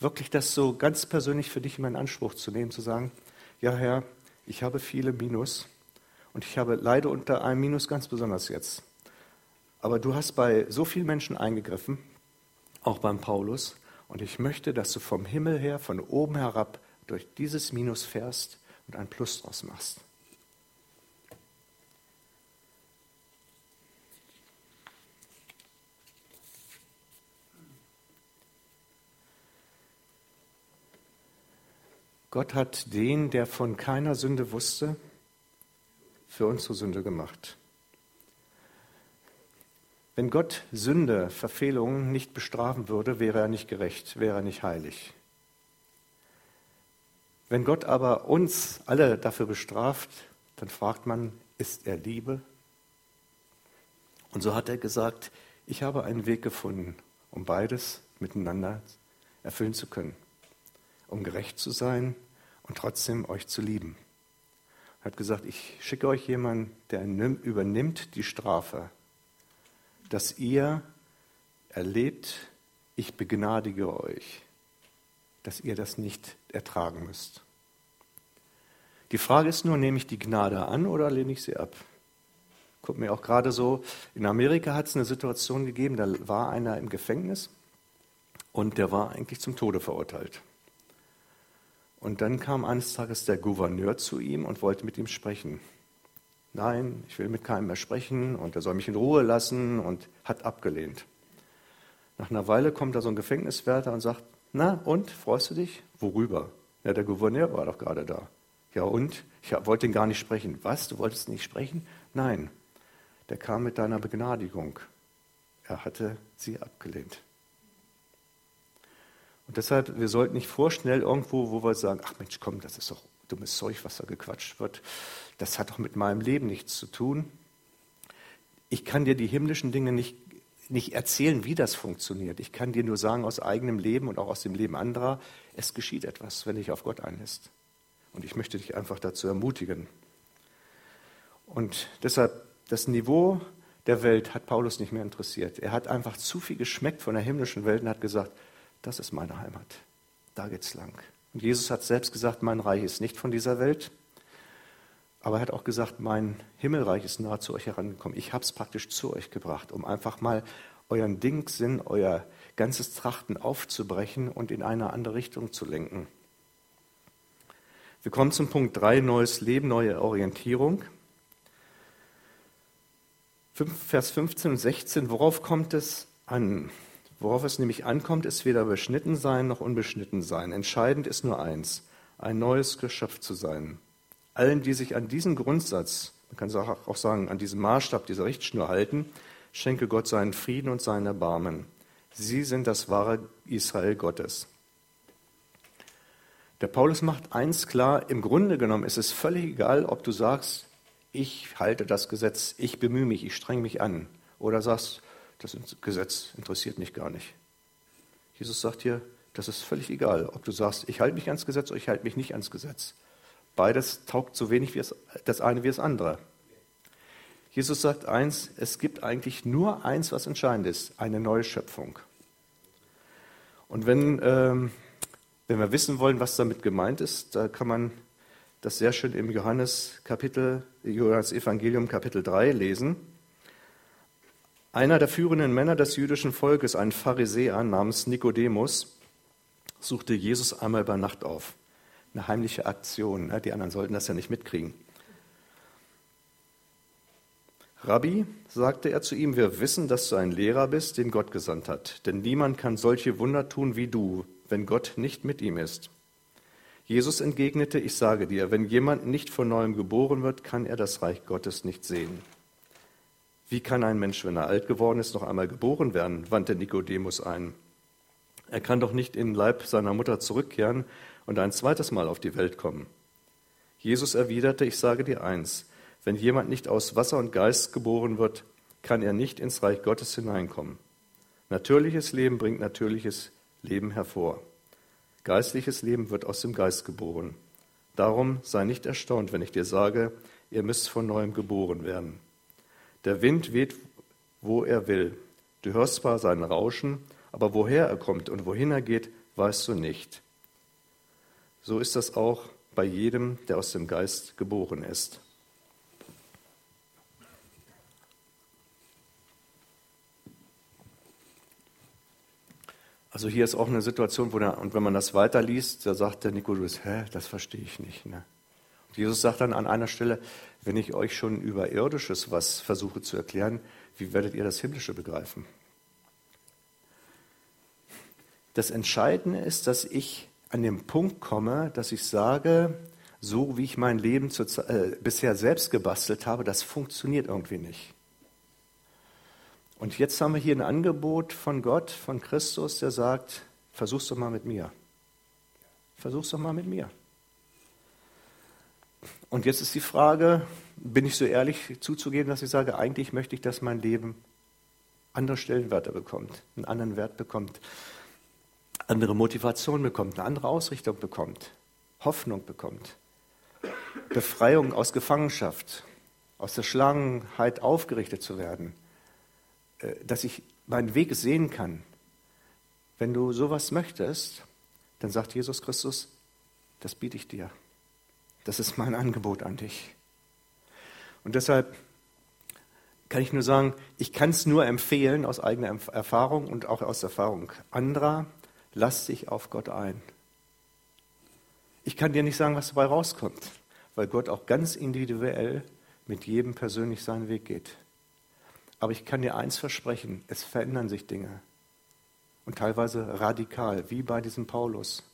wirklich das so ganz persönlich für dich in meinen Anspruch zu nehmen, zu sagen, ja Herr, ich habe viele Minus und ich habe leide unter einem Minus ganz besonders jetzt. Aber du hast bei so vielen Menschen eingegriffen, auch beim Paulus, und ich möchte, dass du vom Himmel her, von oben herab, durch dieses Minus fährst und ein Plus draus machst. Gott hat den, der von keiner Sünde wusste, für uns zur Sünde gemacht. Wenn Gott Sünde, Verfehlungen nicht bestrafen würde, wäre er nicht gerecht, wäre er nicht heilig. Wenn Gott aber uns alle dafür bestraft, dann fragt man, ist er Liebe? Und so hat er gesagt, ich habe einen Weg gefunden, um beides miteinander erfüllen zu können um gerecht zu sein und trotzdem euch zu lieben. Er hat gesagt, ich schicke euch jemanden, der übernimmt die Strafe, dass ihr erlebt, ich begnadige euch, dass ihr das nicht ertragen müsst. Die Frage ist nur, nehme ich die Gnade an oder lehne ich sie ab? Guckt mir auch gerade so, in Amerika hat es eine Situation gegeben, da war einer im Gefängnis und der war eigentlich zum Tode verurteilt. Und dann kam eines Tages der Gouverneur zu ihm und wollte mit ihm sprechen. Nein, ich will mit keinem mehr sprechen und er soll mich in Ruhe lassen und hat abgelehnt. Nach einer Weile kommt da so ein Gefängniswärter und sagt, na und, freust du dich? Worüber? Ja, der Gouverneur war doch gerade da. Ja und? Ich wollte ihn gar nicht sprechen. Was? Du wolltest nicht sprechen? Nein, der kam mit deiner Begnadigung. Er hatte sie abgelehnt. Und deshalb, wir sollten nicht vorschnell irgendwo, wo wir sagen, ach Mensch, komm, das ist doch dummes Zeug, was da gequatscht wird. Das hat doch mit meinem Leben nichts zu tun. Ich kann dir die himmlischen Dinge nicht, nicht erzählen, wie das funktioniert. Ich kann dir nur sagen aus eigenem Leben und auch aus dem Leben anderer, es geschieht etwas, wenn dich auf Gott einlässt. Und ich möchte dich einfach dazu ermutigen. Und deshalb, das Niveau der Welt hat Paulus nicht mehr interessiert. Er hat einfach zu viel geschmeckt von der himmlischen Welt und hat gesagt, das ist meine Heimat. Da geht's lang. Und Jesus hat selbst gesagt, mein Reich ist nicht von dieser Welt. Aber er hat auch gesagt, mein Himmelreich ist nahe zu euch herangekommen. Ich habe es praktisch zu euch gebracht, um einfach mal euren Dingssinn, euer ganzes Trachten aufzubrechen und in eine andere Richtung zu lenken. Wir kommen zum Punkt 3, neues Leben, neue Orientierung. Vers 15 und 16, worauf kommt es an? Worauf es nämlich ankommt, ist weder beschnitten sein noch unbeschnitten sein. Entscheidend ist nur eins, ein neues Geschöpf zu sein. Allen, die sich an diesen Grundsatz, man kann auch sagen, an diesem Maßstab, dieser Richtschnur halten, schenke Gott seinen Frieden und sein Erbarmen. Sie sind das wahre Israel Gottes. Der Paulus macht eins klar, im Grunde genommen ist es völlig egal, ob du sagst, ich halte das Gesetz, ich bemühe mich, ich streng mich an, oder sagst, das Gesetz interessiert mich gar nicht. Jesus sagt hier, das ist völlig egal, ob du sagst, ich halte mich ans Gesetz oder ich halte mich nicht ans Gesetz. Beides taugt so wenig wie es, das eine wie das andere. Jesus sagt eins, es gibt eigentlich nur eins, was entscheidend ist, eine neue Schöpfung. Und wenn, ähm, wenn wir wissen wollen, was damit gemeint ist, da kann man das sehr schön im Johannes Kapitel, Johannes Evangelium Kapitel 3 lesen. Einer der führenden Männer des jüdischen Volkes, ein Pharisäer namens Nikodemus, suchte Jesus einmal über Nacht auf. Eine heimliche Aktion. Ne? Die anderen sollten das ja nicht mitkriegen. Rabbi, sagte er zu ihm, wir wissen, dass du ein Lehrer bist, den Gott gesandt hat. Denn niemand kann solche Wunder tun wie du, wenn Gott nicht mit ihm ist. Jesus entgegnete, ich sage dir, wenn jemand nicht von neuem geboren wird, kann er das Reich Gottes nicht sehen. Wie kann ein Mensch, wenn er alt geworden ist, noch einmal geboren werden? wandte Nikodemus ein. Er kann doch nicht in den Leib seiner Mutter zurückkehren und ein zweites Mal auf die Welt kommen. Jesus erwiderte, ich sage dir eins, wenn jemand nicht aus Wasser und Geist geboren wird, kann er nicht ins Reich Gottes hineinkommen. Natürliches Leben bringt natürliches Leben hervor. Geistliches Leben wird aus dem Geist geboren. Darum sei nicht erstaunt, wenn ich dir sage, ihr müsst von neuem geboren werden. Der Wind weht, wo er will. Du hörst zwar sein Rauschen, aber woher er kommt und wohin er geht, weißt du nicht. So ist das auch bei jedem, der aus dem Geist geboren ist. Also hier ist auch eine Situation, wo der, und wenn man das weiterliest, da sagt der Nikodemus, hä, das verstehe ich nicht. Ne? Jesus sagt dann an einer Stelle, wenn ich euch schon über irdisches was versuche zu erklären, wie werdet ihr das himmlische begreifen? Das Entscheidende ist, dass ich an den Punkt komme, dass ich sage, so wie ich mein Leben zu, äh, bisher selbst gebastelt habe, das funktioniert irgendwie nicht. Und jetzt haben wir hier ein Angebot von Gott, von Christus, der sagt, versuch's doch mal mit mir. Versuch's doch mal mit mir. Und jetzt ist die Frage, bin ich so ehrlich zuzugeben, dass ich sage, eigentlich möchte ich, dass mein Leben andere Stellenwerte bekommt, einen anderen Wert bekommt, andere Motivation bekommt, eine andere Ausrichtung bekommt, Hoffnung bekommt, Befreiung aus Gefangenschaft, aus der Schlangenheit aufgerichtet zu werden, äh, dass ich meinen Weg sehen kann. Wenn du sowas möchtest, dann sagt Jesus Christus, das biete ich dir. Das ist mein Angebot an dich. Und deshalb kann ich nur sagen, ich kann es nur empfehlen aus eigener Erfahrung und auch aus Erfahrung anderer, lass dich auf Gott ein. Ich kann dir nicht sagen, was dabei rauskommt, weil Gott auch ganz individuell mit jedem persönlich seinen Weg geht. Aber ich kann dir eins versprechen, es verändern sich Dinge. Und teilweise radikal, wie bei diesem Paulus.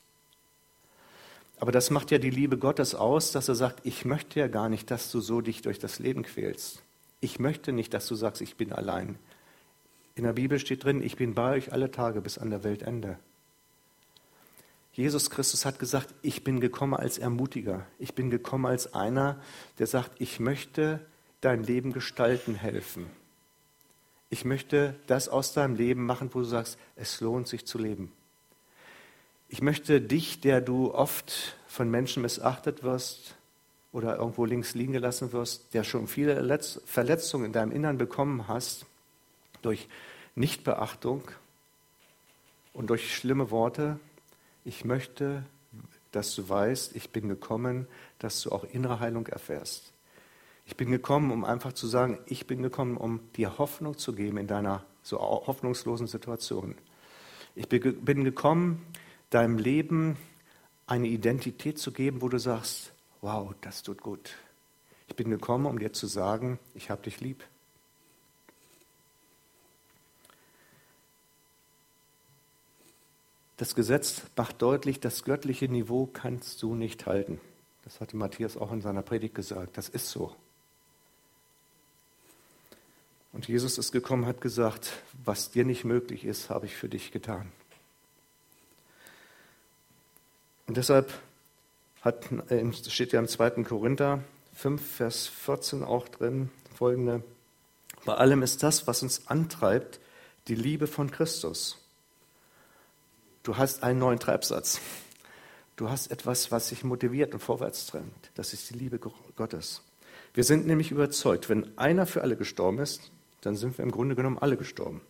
Aber das macht ja die Liebe Gottes aus, dass er sagt, ich möchte ja gar nicht, dass du so dich durch das Leben quälst. Ich möchte nicht, dass du sagst, ich bin allein. In der Bibel steht drin, ich bin bei euch alle Tage bis an der Weltende. Jesus Christus hat gesagt, ich bin gekommen als Ermutiger. Ich bin gekommen als einer, der sagt, ich möchte dein Leben gestalten helfen. Ich möchte das aus deinem Leben machen, wo du sagst, es lohnt sich zu leben. Ich möchte dich, der du oft von Menschen missachtet wirst oder irgendwo links liegen gelassen wirst, der schon viele Verletzungen in deinem Innern bekommen hast, durch Nichtbeachtung und durch schlimme Worte, ich möchte, dass du weißt, ich bin gekommen, dass du auch innere Heilung erfährst. Ich bin gekommen, um einfach zu sagen, ich bin gekommen, um dir Hoffnung zu geben in deiner so hoffnungslosen Situation. Ich bin gekommen, deinem Leben eine Identität zu geben, wo du sagst, wow, das tut gut. Ich bin gekommen, um dir zu sagen, ich habe dich lieb. Das Gesetz macht deutlich, das göttliche Niveau kannst du nicht halten. Das hatte Matthias auch in seiner Predigt gesagt. Das ist so. Und Jesus ist gekommen, hat gesagt, was dir nicht möglich ist, habe ich für dich getan. Und deshalb hat, äh, steht ja im 2. Korinther 5, Vers 14 auch drin folgende, bei allem ist das, was uns antreibt, die Liebe von Christus. Du hast einen neuen Treibsatz. Du hast etwas, was dich motiviert und vorwärts drängt. Das ist die Liebe Gottes. Wir sind nämlich überzeugt, wenn einer für alle gestorben ist, dann sind wir im Grunde genommen alle gestorben.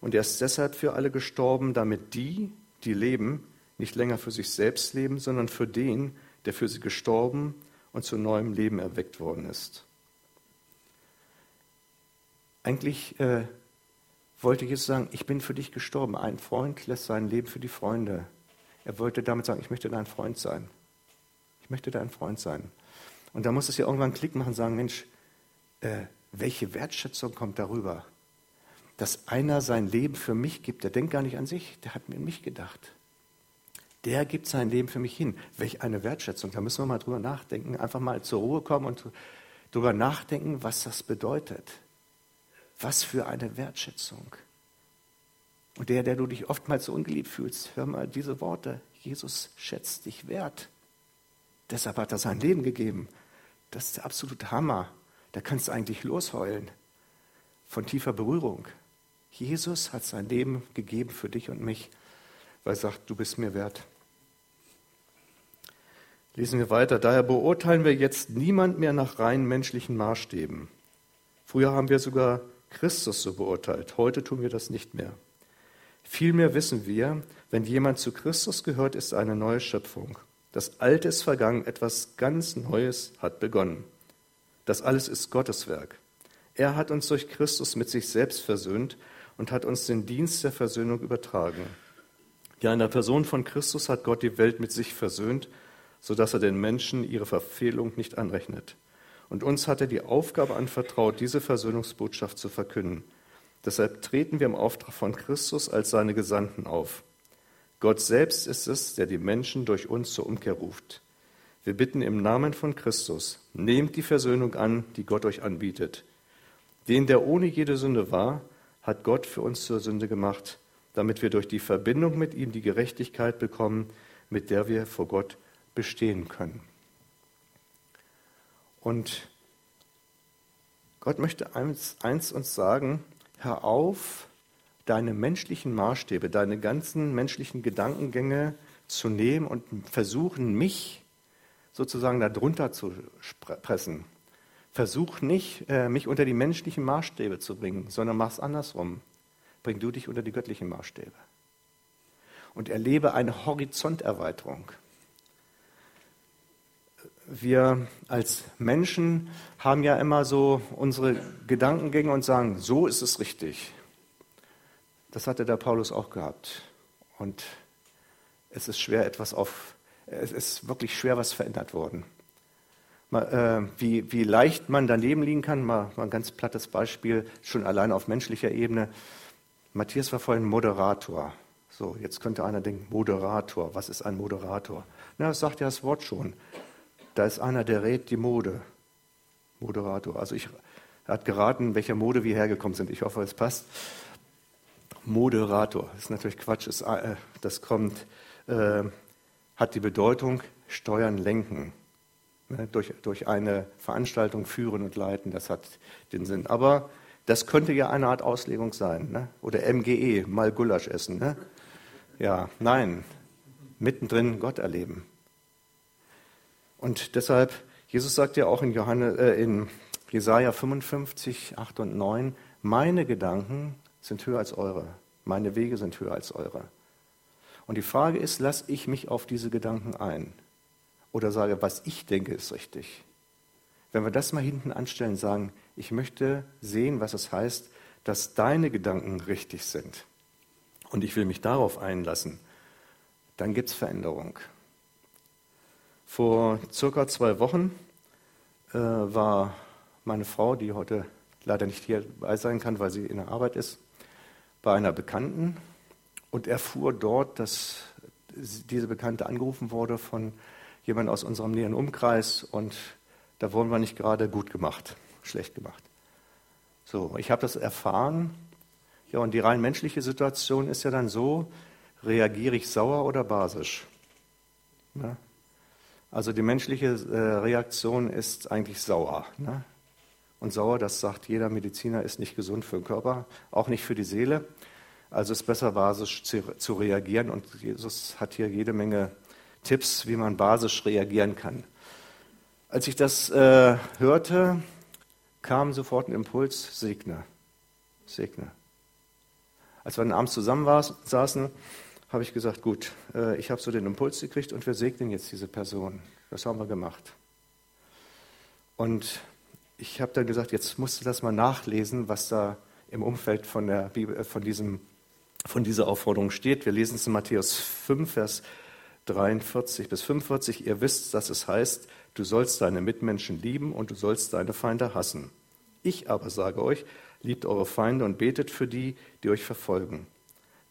Und er ist deshalb für alle gestorben, damit die, die leben, nicht länger für sich selbst leben, sondern für den, der für sie gestorben und zu neuem Leben erweckt worden ist. Eigentlich äh, wollte Jesus sagen, ich bin für dich gestorben. Ein Freund lässt sein Leben für die Freunde. Er wollte damit sagen, ich möchte dein Freund sein. Ich möchte dein Freund sein. Und da muss es ja irgendwann einen Klick machen sagen, Mensch, äh, welche Wertschätzung kommt darüber? Dass einer sein Leben für mich gibt, der denkt gar nicht an sich, der hat mir an mich gedacht. Der gibt sein Leben für mich hin. Welch eine Wertschätzung. Da müssen wir mal drüber nachdenken, einfach mal zur Ruhe kommen und drüber nachdenken, was das bedeutet. Was für eine Wertschätzung. Und der, der du dich oftmals so ungeliebt fühlst, hör mal diese Worte. Jesus schätzt dich wert. Deshalb hat er sein Leben gegeben. Das ist der absolute Hammer. Da kannst du eigentlich losheulen von tiefer Berührung. Jesus hat sein Leben gegeben für dich und mich, weil er sagt, du bist mir wert. Lesen wir weiter. Daher beurteilen wir jetzt niemand mehr nach rein menschlichen Maßstäben. Früher haben wir sogar Christus so beurteilt. Heute tun wir das nicht mehr. Vielmehr wissen wir, wenn jemand zu Christus gehört, ist eine neue Schöpfung. Das Alte ist vergangen, etwas ganz Neues hat begonnen. Das alles ist Gottes Werk. Er hat uns durch Christus mit sich selbst versöhnt und hat uns den Dienst der Versöhnung übertragen. Ja, in der Person von Christus hat Gott die Welt mit sich versöhnt, sodass er den Menschen ihre Verfehlung nicht anrechnet. Und uns hat er die Aufgabe anvertraut, diese Versöhnungsbotschaft zu verkünden. Deshalb treten wir im Auftrag von Christus als seine Gesandten auf. Gott selbst ist es, der die Menschen durch uns zur Umkehr ruft. Wir bitten im Namen von Christus, nehmt die Versöhnung an, die Gott euch anbietet. Den, der ohne jede Sünde war, hat Gott für uns zur Sünde gemacht, damit wir durch die Verbindung mit ihm die Gerechtigkeit bekommen, mit der wir vor Gott bestehen können. Und Gott möchte eins, eins uns sagen, hör auf, deine menschlichen Maßstäbe, deine ganzen menschlichen Gedankengänge zu nehmen und versuchen, mich sozusagen darunter zu pressen. Versuch nicht, äh, mich unter die menschlichen Maßstäbe zu bringen, sondern mach es andersrum. Bring du dich unter die göttlichen Maßstäbe. Und erlebe eine Horizonterweiterung. Wir als Menschen haben ja immer so unsere Gedankengänge und sagen, so ist es richtig. Das hatte der Paulus auch gehabt. Und es ist schwer, etwas auf es ist wirklich schwer was verändert worden. Mal, äh, wie, wie leicht man daneben liegen kann, mal, mal ein ganz plattes Beispiel, schon allein auf menschlicher Ebene. Matthias war vorhin Moderator. So, jetzt könnte einer denken, Moderator, was ist ein Moderator? Na, das sagt ja das Wort schon. Da ist einer, der rät die Mode. Moderator. Also ich, er hat geraten, welcher Mode wir hergekommen sind. Ich hoffe, es passt. Moderator, das ist natürlich Quatsch. Das, äh, das kommt, äh, hat die Bedeutung Steuern lenken. Ne, durch, durch eine Veranstaltung führen und leiten, das hat den Sinn. Aber das könnte ja eine Art Auslegung sein. Ne? Oder MGE, mal Gulasch essen. Ne? Ja, nein, mittendrin Gott erleben. Und deshalb, Jesus sagt ja auch in, Johannes, äh, in Jesaja 55, 8 und 9, meine Gedanken sind höher als eure, meine Wege sind höher als eure. Und die Frage ist, lasse ich mich auf diese Gedanken ein? Oder sage, was ich denke, ist richtig? Wenn wir das mal hinten anstellen, sagen, ich möchte sehen, was es heißt, dass deine Gedanken richtig sind. Und ich will mich darauf einlassen, dann gibt es Veränderung. Vor circa zwei Wochen äh, war meine Frau, die heute leider nicht hier bei sein kann, weil sie in der Arbeit ist, bei einer Bekannten und erfuhr dort, dass diese Bekannte angerufen wurde von jemandem aus unserem näheren Umkreis und da wurden wir nicht gerade gut gemacht, schlecht gemacht. So, ich habe das erfahren. Ja, und die rein menschliche Situation ist ja dann so, reagiere ich sauer oder basisch? Ne? Also die menschliche äh, Reaktion ist eigentlich sauer. Ne? Und sauer, das sagt jeder Mediziner, ist nicht gesund für den Körper, auch nicht für die Seele. Also ist besser basisch zu, zu reagieren. Und Jesus hat hier jede Menge Tipps, wie man basisch reagieren kann. Als ich das äh, hörte, kam sofort ein Impuls, segne, segne. Als wir dann abends zusammen saßen, habe ich gesagt, gut, äh, ich habe so den Impuls gekriegt und wir segnen jetzt diese Person. Das haben wir gemacht. Und ich habe dann gesagt, jetzt musst du das mal nachlesen, was da im Umfeld von, der Bibel, äh, von, diesem, von dieser Aufforderung steht. Wir lesen es in Matthäus 5, Vers 43 bis 45. Ihr wisst, dass es heißt, du sollst deine Mitmenschen lieben und du sollst deine Feinde hassen. Ich aber sage euch, liebt eure Feinde und betet für die, die euch verfolgen.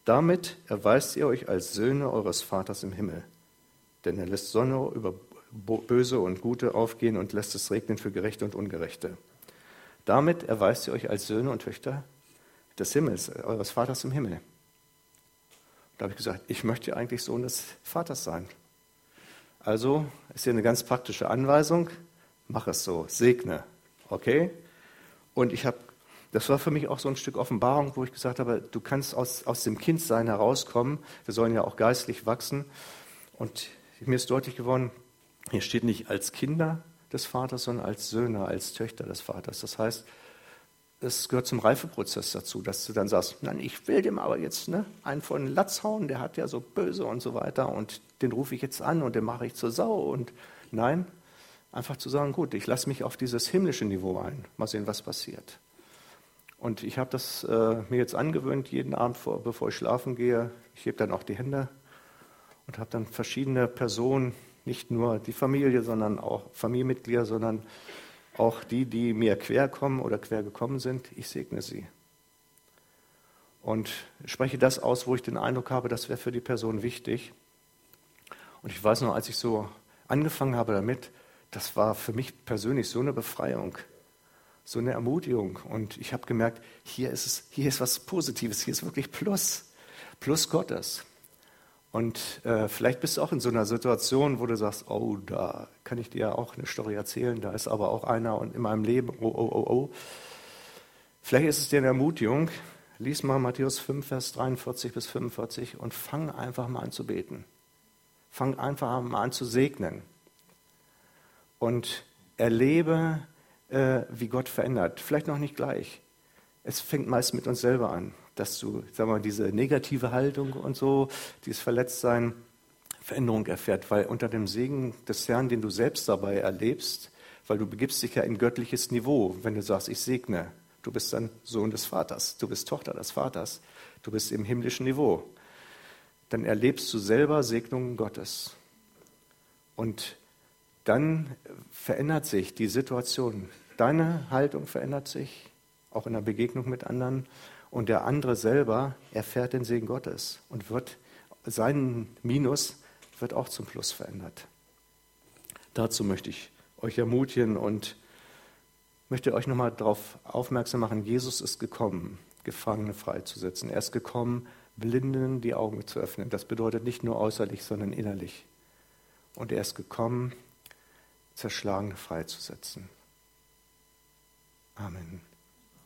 Damit erweist ihr euch als Söhne eures Vaters im Himmel. Denn er lässt Sonne über Böse und Gute aufgehen und lässt es regnen für Gerechte und Ungerechte. Damit erweist ihr euch als Söhne und Töchter des Himmels, eures Vaters im Himmel. Da habe ich gesagt, ich möchte eigentlich Sohn des Vaters sein. Also ist hier eine ganz praktische Anweisung, mach es so, segne. Okay? Und ich habe, das war für mich auch so ein Stück Offenbarung, wo ich gesagt habe, du kannst aus, aus dem Kindsein herauskommen. Wir sollen ja auch geistlich wachsen. Und mir ist deutlich geworden, hier steht nicht als Kinder des Vaters, sondern als Söhne, als Töchter des Vaters. Das heißt, es gehört zum Reifeprozess dazu, dass du dann sagst, nein, ich will dem aber jetzt ne, einen von Latz hauen, der hat ja so böse und so weiter und den rufe ich jetzt an und den mache ich zur Sau und nein, einfach zu sagen, gut, ich lasse mich auf dieses himmlische Niveau ein, mal sehen, was passiert. Und ich habe das äh, mir jetzt angewöhnt, jeden Abend, vor, bevor ich schlafen gehe, ich hebe dann auch die Hände und habe dann verschiedene Personen nicht nur die Familie, sondern auch Familienmitglieder, sondern auch die, die mir quer kommen oder quer gekommen sind. Ich segne sie. Und spreche das aus, wo ich den Eindruck habe, das wäre für die Person wichtig. Und ich weiß noch, als ich so angefangen habe damit, das war für mich persönlich so eine Befreiung, so eine Ermutigung. Und ich habe gemerkt, hier ist es, hier ist was Positives, hier ist wirklich Plus, Plus Gottes. Und äh, vielleicht bist du auch in so einer Situation, wo du sagst, oh, da kann ich dir auch eine Story erzählen, da ist aber auch einer in meinem Leben, oh, oh, oh, oh. Vielleicht ist es dir eine Ermutigung, lies mal Matthäus 5, Vers 43 bis 45 und fang einfach mal an zu beten. Fang einfach mal an zu segnen. Und erlebe, äh, wie Gott verändert. Vielleicht noch nicht gleich. Es fängt meist mit uns selber an dass du, sag mal, diese negative Haltung und so, dieses Verletztsein, Veränderung erfährt, weil unter dem Segen des Herrn, den du selbst dabei erlebst, weil du begibst dich ja in göttliches Niveau, wenn du sagst, ich segne, du bist dann Sohn des Vaters, du bist Tochter des Vaters, du bist im himmlischen Niveau, dann erlebst du selber Segnungen Gottes. Und dann verändert sich die Situation. Deine Haltung verändert sich, auch in der Begegnung mit anderen. Und der andere selber erfährt den Segen Gottes und wird sein Minus wird auch zum Plus verändert. Dazu möchte ich euch ermutigen und möchte euch nochmal darauf aufmerksam machen, Jesus ist gekommen, Gefangene freizusetzen. Er ist gekommen, Blinden die Augen zu öffnen. Das bedeutet nicht nur äußerlich, sondern innerlich. Und er ist gekommen, Zerschlagene freizusetzen. Amen.